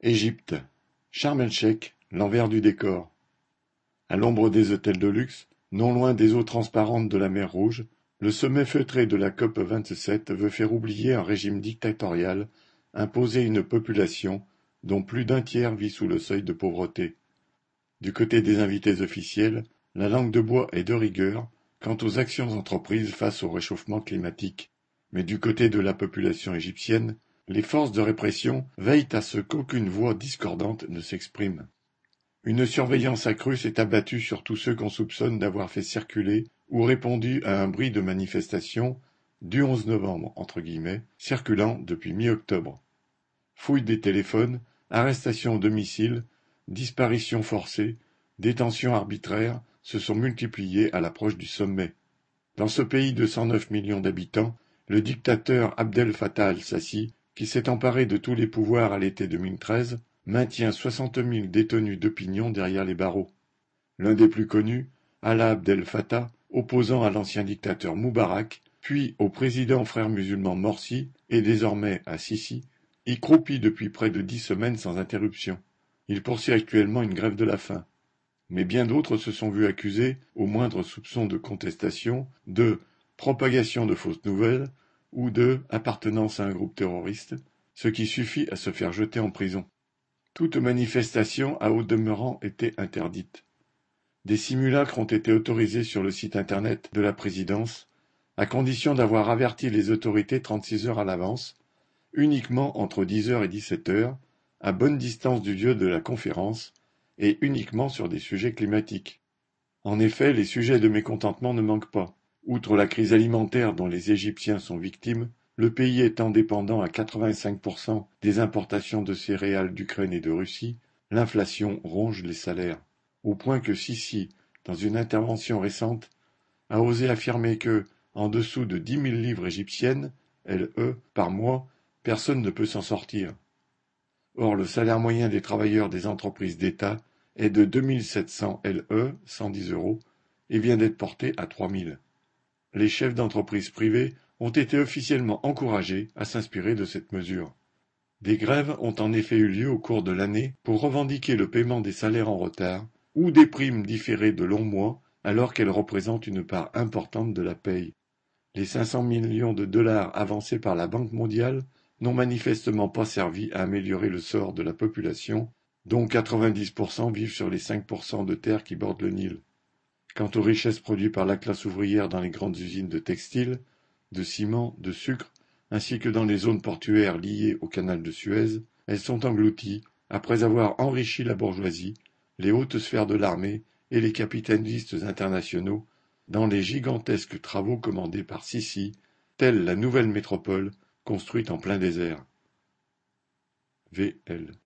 Égypte, el-Sheikh, l'envers du décor. À l'ombre des hôtels de luxe, non loin des eaux transparentes de la mer Rouge, le sommet feutré de la COP 27 veut faire oublier un régime dictatorial, imposer une population dont plus d'un tiers vit sous le seuil de pauvreté. Du côté des invités officiels, la langue de bois est de rigueur quant aux actions entreprises face au réchauffement climatique. Mais du côté de la population égyptienne, les forces de répression veillent à ce qu'aucune voix discordante ne s'exprime. Une surveillance accrue s'est abattue sur tous ceux qu'on soupçonne d'avoir fait circuler ou répondu à un bruit de manifestation du 11 novembre, entre guillemets, circulant depuis mi-octobre. Fouille des téléphones, arrestations au domicile, disparitions forcées, détentions arbitraires se sont multipliées à l'approche du sommet. Dans ce pays de 109 millions d'habitants, le dictateur Abdel Fattah al-Sassi qui s'est emparé de tous les pouvoirs à l'été 2013, maintient soixante mille détenus d'opinion derrière les barreaux. L'un des plus connus, Alaa Abdel Fattah, opposant à l'ancien dictateur Moubarak, puis au président frère musulman Morsi et désormais à Sisi, y croupit depuis près de dix semaines sans interruption. Il poursuit actuellement une grève de la faim. Mais bien d'autres se sont vus accusés, au moindre soupçon de contestation, de propagation de fausses nouvelles, ou de appartenance à un groupe terroriste, ce qui suffit à se faire jeter en prison. Toute manifestation a au demeurant été interdite. Des simulacres ont été autorisés sur le site internet de la présidence, à condition d'avoir averti les autorités 36 heures à l'avance, uniquement entre 10 heures et 17 heures, à bonne distance du lieu de la conférence, et uniquement sur des sujets climatiques. En effet, les sujets de mécontentement ne manquent pas. Outre la crise alimentaire dont les Égyptiens sont victimes, le pays étant dépendant à 85% des importations de céréales d'Ukraine et de Russie, l'inflation ronge les salaires, au point que Sisi, dans une intervention récente, a osé affirmer que, en dessous de dix mille livres égyptiennes, LE, par mois, personne ne peut s'en sortir. Or, le salaire moyen des travailleurs des entreprises d'État est de 2700 LE, 110 euros, et vient d'être porté à 3000 les chefs d'entreprises privées ont été officiellement encouragés à s'inspirer de cette mesure. Des grèves ont en effet eu lieu au cours de l'année pour revendiquer le paiement des salaires en retard ou des primes différées de longs mois alors qu'elles représentent une part importante de la paye. Les 500 millions de dollars avancés par la Banque mondiale n'ont manifestement pas servi à améliorer le sort de la population, dont 90% vivent sur les 5% de terres qui bordent le Nil. Quant aux richesses produites par la classe ouvrière dans les grandes usines de textile, de ciment, de sucre, ainsi que dans les zones portuaires liées au canal de Suez, elles sont englouties, après avoir enrichi la bourgeoisie, les hautes sphères de l'armée et les capitalistes internationaux, dans les gigantesques travaux commandés par Sissi, telle la nouvelle métropole construite en plein désert. VL